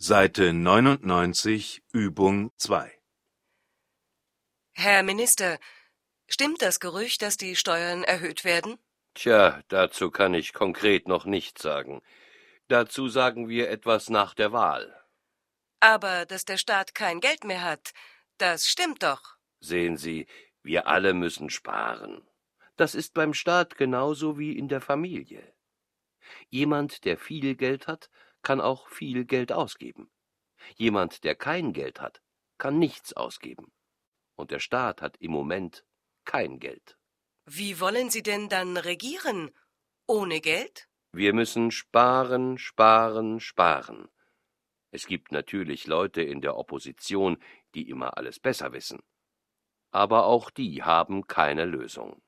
Seite 99, Übung 2. Herr Minister, stimmt das Gerücht, dass die Steuern erhöht werden? Tja, dazu kann ich konkret noch nichts sagen. Dazu sagen wir etwas nach der Wahl. Aber dass der Staat kein Geld mehr hat, das stimmt doch. Sehen Sie, wir alle müssen sparen. Das ist beim Staat genauso wie in der Familie. Jemand, der viel Geld hat, kann auch viel Geld ausgeben. Jemand, der kein Geld hat, kann nichts ausgeben. Und der Staat hat im Moment kein Geld. Wie wollen Sie denn dann regieren? Ohne Geld? Wir müssen sparen, sparen, sparen. Es gibt natürlich Leute in der Opposition, die immer alles besser wissen. Aber auch die haben keine Lösung.